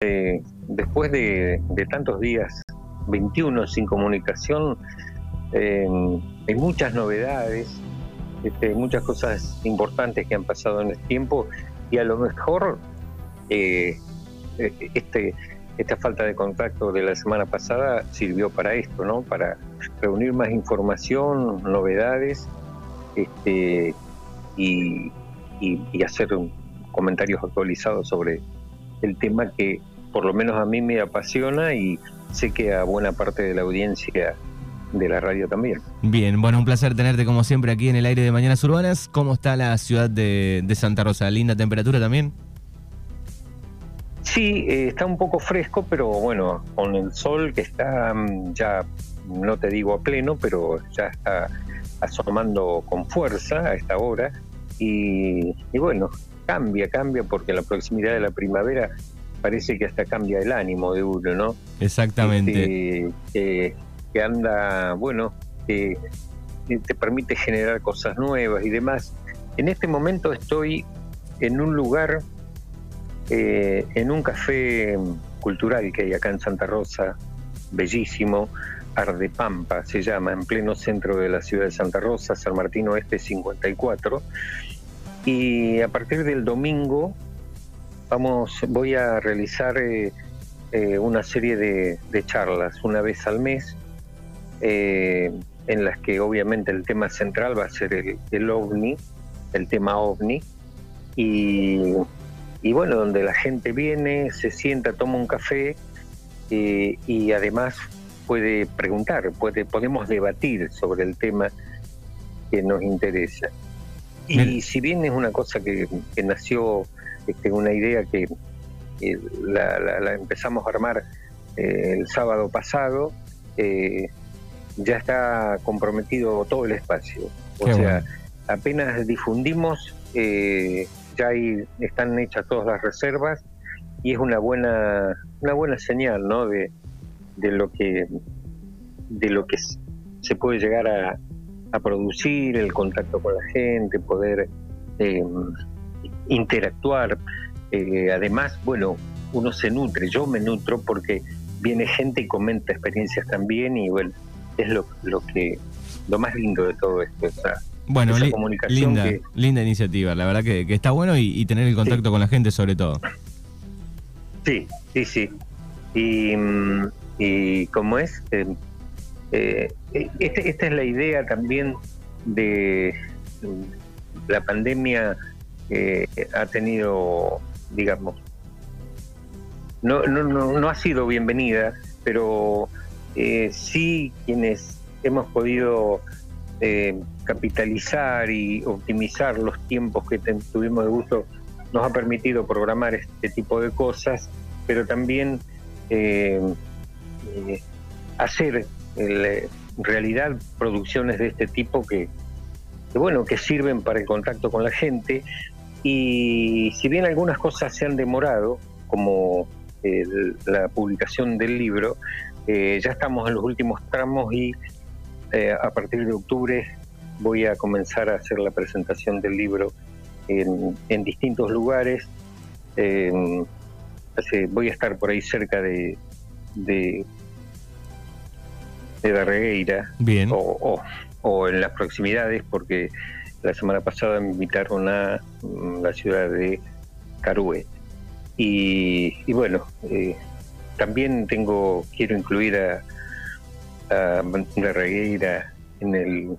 eh, después de, tantos días, 21 sin comunicación, eh, hay muchas novedades, este, muchas cosas importantes que han pasado en el tiempo y a lo mejor eh, este, esta falta de contacto de la semana pasada sirvió para esto, ¿no? Para reunir más información, novedades este, y hacer comentarios actualizados sobre el tema que por lo menos a mí me apasiona y sé que a buena parte de la audiencia de la radio también. Bien, bueno, un placer tenerte como siempre aquí en el aire de Mañanas Urbanas. ¿Cómo está la ciudad de, Santa Rosa? ¿Linda temperatura también? Sí, eh, está un poco fresco, pero bueno, con el sol que está mm, ya, no te digo a pleno, pero ya está asomando con fuerza a esta hora. Y, y bueno, cambia, cambia porque la proximidad de la primavera parece que hasta cambia el ánimo de uno, ¿no? Exactamente. Este, que anda, bueno, que te permite generar cosas nuevas y demás. En este momento estoy en un lugar, eh, en un café cultural que hay acá en Santa Rosa, bellísimo, Ardepampa se llama, en pleno centro de la ciudad de Santa Rosa, San Martín Oeste 54. Y a partir del domingo vamos, voy a realizar eh, eh, una serie de, charlas una vez al mes, eh, en las que obviamente el tema central va a ser el, ovni, el tema ovni, y, bueno, donde la gente viene, se sienta, toma un café y además puede preguntar, puede, podemos debatir sobre el tema que nos interesa. Y si bien es una cosa que, que nació este, una idea que la, empezamos a armar eh, el sábado pasado, eh, ya está comprometido todo el espacio. O sea, apenas difundimos, eh, ya están hechas todas las reservas y es una buena, una buena señal, ¿no? De, de lo que de lo que se puede llegar a, a producir, el contacto con la gente, poder interactuar. Eh, además, bueno, uno se nutre, yo me nutro porque viene gente y comenta experiencias también y bueno, es lo, lo que lo más lindo de todo esto, esa, bueno, comunicación linda, linda iniciativa, la verdad que, está bueno y, tener el contacto con la gente sobre todo. Sí, sí, sí. Y, mm, y como es, eh, eh, este, esta es la idea también de la pandemia ha tenido, digamos, no, no, no, ha sido bienvenida, pero eh, sí quienes hemos podido eh, capitalizar y optimizar los tiempos que tuvimos de gusto nos ha permitido programar este tipo de cosas, pero también eh, hacer en realidad producciones de este tipo que, bueno que sirven para el contacto con la gente y si bien algunas cosas se han demorado, como la publicación del libro, eh, ya estamos en los últimos tramos y eh, a partir de octubre voy a comenzar a hacer la presentación del libro en, distintos lugares. voy a estar por ahí cerca de, de, de Darregueira Bien. O, o en las proximidades, porque la semana pasada me invitaron a mm, la ciudad de Carué. Y, bueno, eh, también tengo, quiero incluir a, a Regueira en el,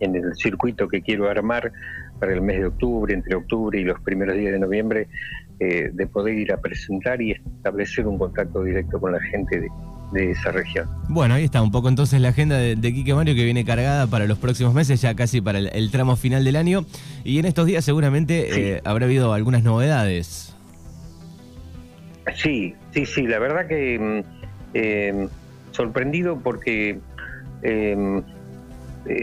en el circuito que quiero armar para el mes de octubre, entre octubre y los primeros días de noviembre, eh, de poder ir a presentar y establecer un contacto directo con la gente de, de esa región. Bueno, ahí está un poco entonces la agenda de, Quique Mario que viene cargada para los próximos meses, ya casi para el, tramo final del año. Y en estos días seguramente eh, habrá habido algunas novedades. Sí, sí, sí, la verdad que mm, eh, sorprendido porque em, eh,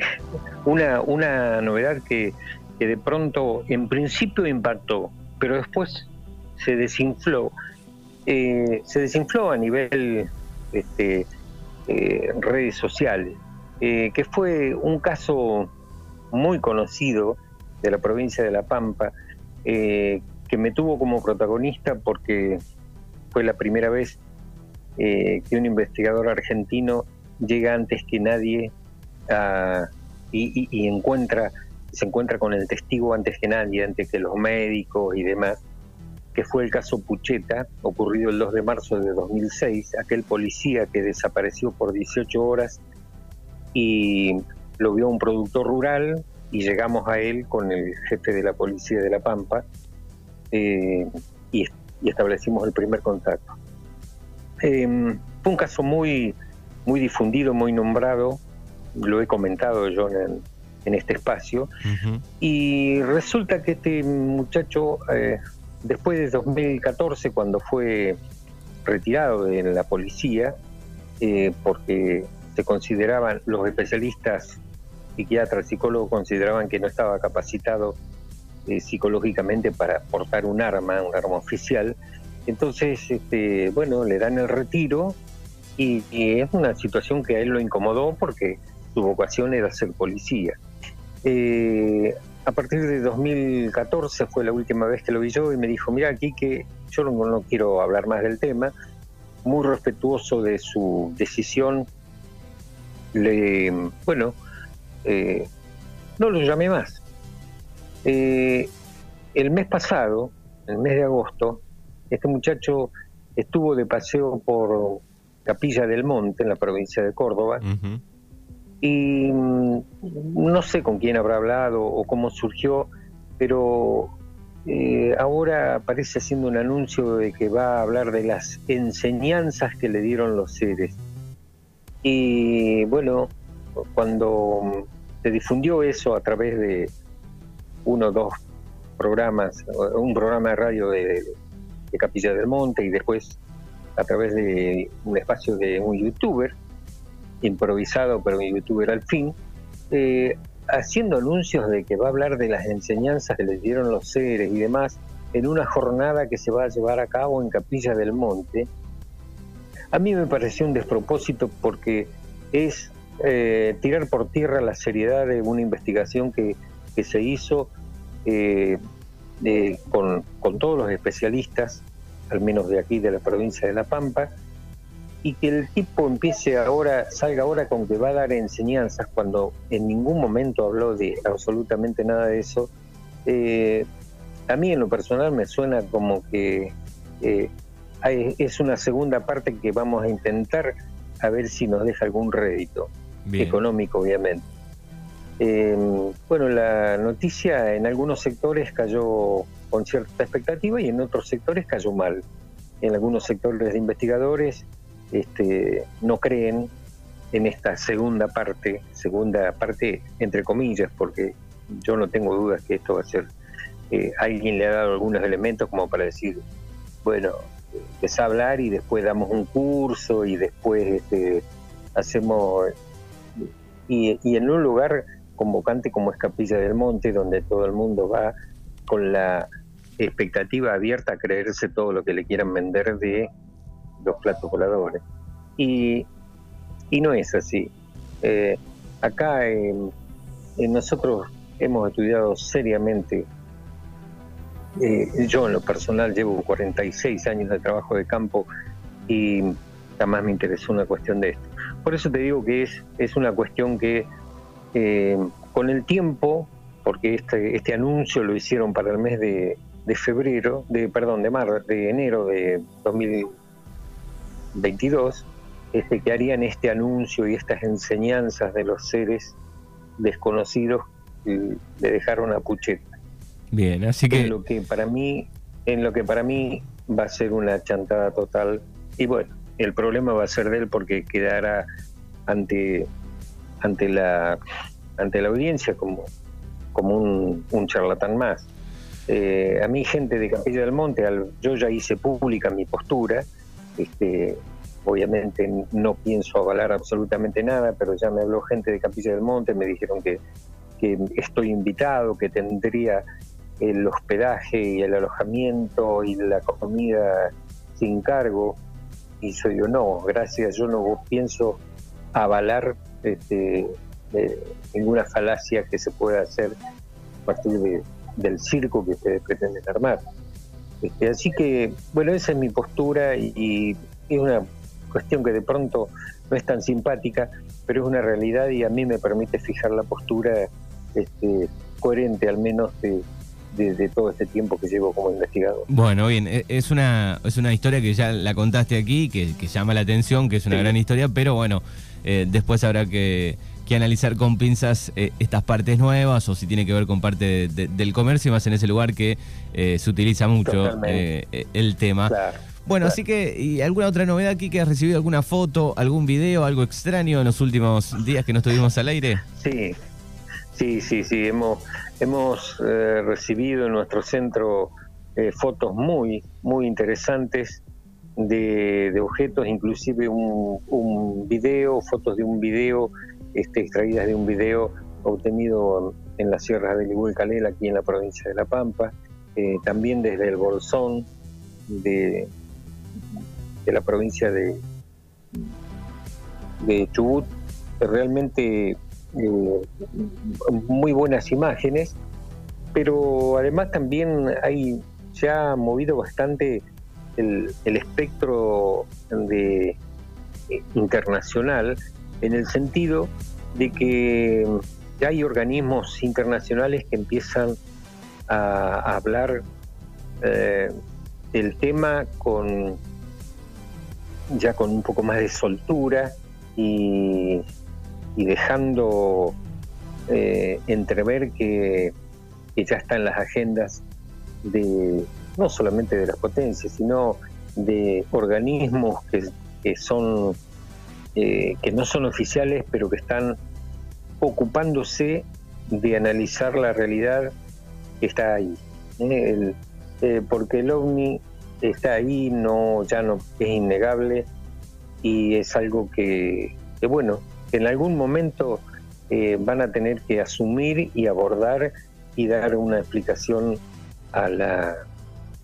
una, una novedad que, que de pronto en principio impactó, pero después se desinfló. se desinfló a nivel este, eh, redes sociales, eh, que fue un caso muy conocido de la provincia de La Pampa, eh, que me tuvo como protagonista porque fue la primera vez que un investigador argentino llega antes que nadie y, encuentra se encuentra con el testigo antes que nadie, antes que los médicos y demás, que fue el caso Pucheta, ocurrido el 2 de marzo de 2006, aquel policía que desapareció por 18 horas y lo vio un productor rural y llegamos a él con el jefe de la policía de La Pampa eh, y, establecimos el primer contacto. Em, fue un caso muy, muy difundido, muy nombrado, lo he comentado yo en, este espacio, y resulta que este muchacho, eh, después de 2014, cuando fue retirado de la policía, eh, porque se consideraban, los especialistas psiquiatras, psicólogos consideraban que no estaba capacitado eh, psicológicamente para portar un arma, un arma oficial. Entonces, este, bueno, le dan el retiro y, es una situación que a él lo incomodó porque su vocación era ser policía. Eh, a partir de 2014 fue la última vez que lo vi yo y me dijo, mira aquí que yo no, quiero hablar más del tema, muy respetuoso de su decisión, le, bueno, eh, no lo llamé más. Eh, el mes pasado, el mes de agosto, este muchacho estuvo de paseo por Capilla del Monte, en la provincia de Córdoba, y mm, no sé con quién habrá hablado o cómo surgió, pero eh, ahora aparece haciendo un anuncio de que va a hablar de las enseñanzas que le dieron los seres. Y bueno, cuando se difundió eso a través de uno o dos programas, un programa de radio de Capilla del Monte y después a través de un espacio de un youtuber, improvisado, pero un youtuber al fin, eh, haciendo anuncios de que va a hablar de las enseñanzas que les dieron los seres y demás en una jornada que se va a llevar a cabo en Capilla del Monte, a mí me pareció un despropósito porque es eh, tirar por tierra la seriedad de una investigación que, que se hizo eh, con, con todos los especialistas al menos de aquí, de la provincia de La Pampa, y que el tipo empiece ahora, salga ahora con que va a dar enseñanzas cuando en ningún momento habló de absolutamente nada de eso, eh, a mí en lo personal me suena como que eh, es una segunda parte que vamos a intentar a ver si nos deja algún rédito económico, obviamente. Eh, bueno, la noticia en algunos sectores cayó con cierta expectativa y en otros sectores cayó mal. En algunos sectores de investigadores este, no creen en esta segunda parte, segunda parte entre comillas, porque yo no tengo dudas que esto va a ser, eh, alguien le ha dado algunos elementos como para decir, bueno, empieza a hablar y después damos un curso y después este, hacemos, y, y en un lugar convocante como es Capilla del Monte, donde todo el mundo va con la expectativa abierta a creerse todo lo que le quieran vender de los platos voladores. Y, y no es así. Eh, acá nosotros hemos estudiado seriamente, eh, yo en lo personal llevo 46 años de trabajo de campo y jamás me interesó una cuestión de esto. Por eso te digo que es, es una cuestión que eh, con el tiempo, porque este, este anuncio lo hicieron para el mes de, de febrero, de perdón, de mar, de enero de 2022, este, que harían este anuncio y estas enseñanzas de los seres desconocidos que le dejaron a Pucheta. Bien, así que... En lo que para mí, en lo que para mí va a ser una chantada total. Y bueno, el problema va a ser de él porque quedará ante, ante la ante la audiencia como, como un, un charlatán más. Eh, a mí gente de Capilla del Monte, yo ya hice pública mi postura, este, obviamente no pienso avalar absolutamente nada, pero ya me habló gente de Capilla del Monte, me dijeron que, estoy invitado, que tendría el hospedaje y el alojamiento y la comida sin cargo, y yo no, gracias, yo no pienso avalar este, ninguna falacia que se pueda hacer a partir de del circo que ustedes pretenden armar. Este, así que, bueno, esa es mi postura y, es una cuestión que de pronto no es tan simpática, pero es una realidad y a mí me permite fijar la postura este, coherente al menos de, de, todo este tiempo que llevo como investigador. Bueno, bien, e, es una, es una historia que ya la contaste aquí, que, llama la atención, que es una gran historia, pero bueno, eh, después habrá que, analizar con pinzas eh, estas partes nuevas o si tiene que ver con parte del comercio, más en ese lugar que eh, se utiliza mucho el tema. Bueno, así que, ¿y alguna otra novedad aquí que has recibido? ¿Alguna foto, algún video, algo extraño en los últimos días que no estuvimos al aire? Sí, sí, sí, sí. Hemos, hemos eh, recibido en nuestro centro eh, fotos muy, muy interesantes de, objetos, inclusive un, un, video, fotos de un video, este, extraídas de un video obtenido en la sierra de Calela, aquí en la provincia de La Pampa, eh, también desde el Bolsón de, la provincia de, de Chubut, realmente eh, muy buenas imágenes, pero además también hay, se ha movido bastante el, espectro de, eh, internacional en el sentido de que hay organismos internacionales que empiezan a, hablar eh, del tema con ya con un poco más de soltura y, dejando eh, entrever que, ya está en las agendas de no solamente de las potencias, sino de organismos que, son eh, que no son oficiales, pero que están ocupándose de analizar la realidad que está ahí. ¿eh? porque el ovni está ahí, no, ya no es innegable y es algo que, bueno, que en algún momento eh, van a tener que asumir y abordar y dar una explicación a la,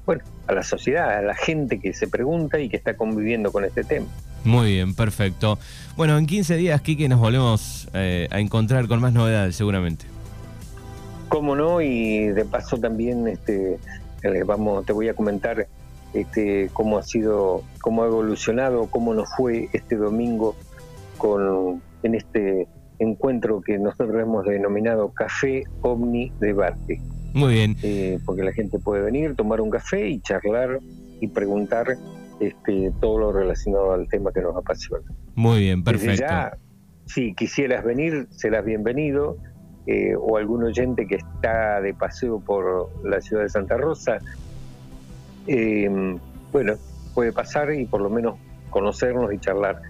bueno, a la sociedad, a la gente que se pregunta y que está conviviendo con este tema. Muy bien, perfecto. Bueno, en 15 días, Kike, nos volvemos eh, a encontrar con más novedades, seguramente. Cómo no, y de paso también este, eh, vamos, te voy a comentar este, cómo ha sido, cómo ha evolucionado, cómo nos fue este domingo con en este encuentro que nosotros hemos denominado Café Omni Debate. Muy bien. Eh, porque la gente puede venir, tomar un café y charlar y preguntar este, todo lo relacionado al tema que nos apasiona. Muy bien, perfecto. ya, si quisieras venir, serás bienvenido. Eh, o algún oyente que está de paseo por la ciudad de Santa Rosa, eh, bueno, puede pasar y por lo menos conocernos y charlar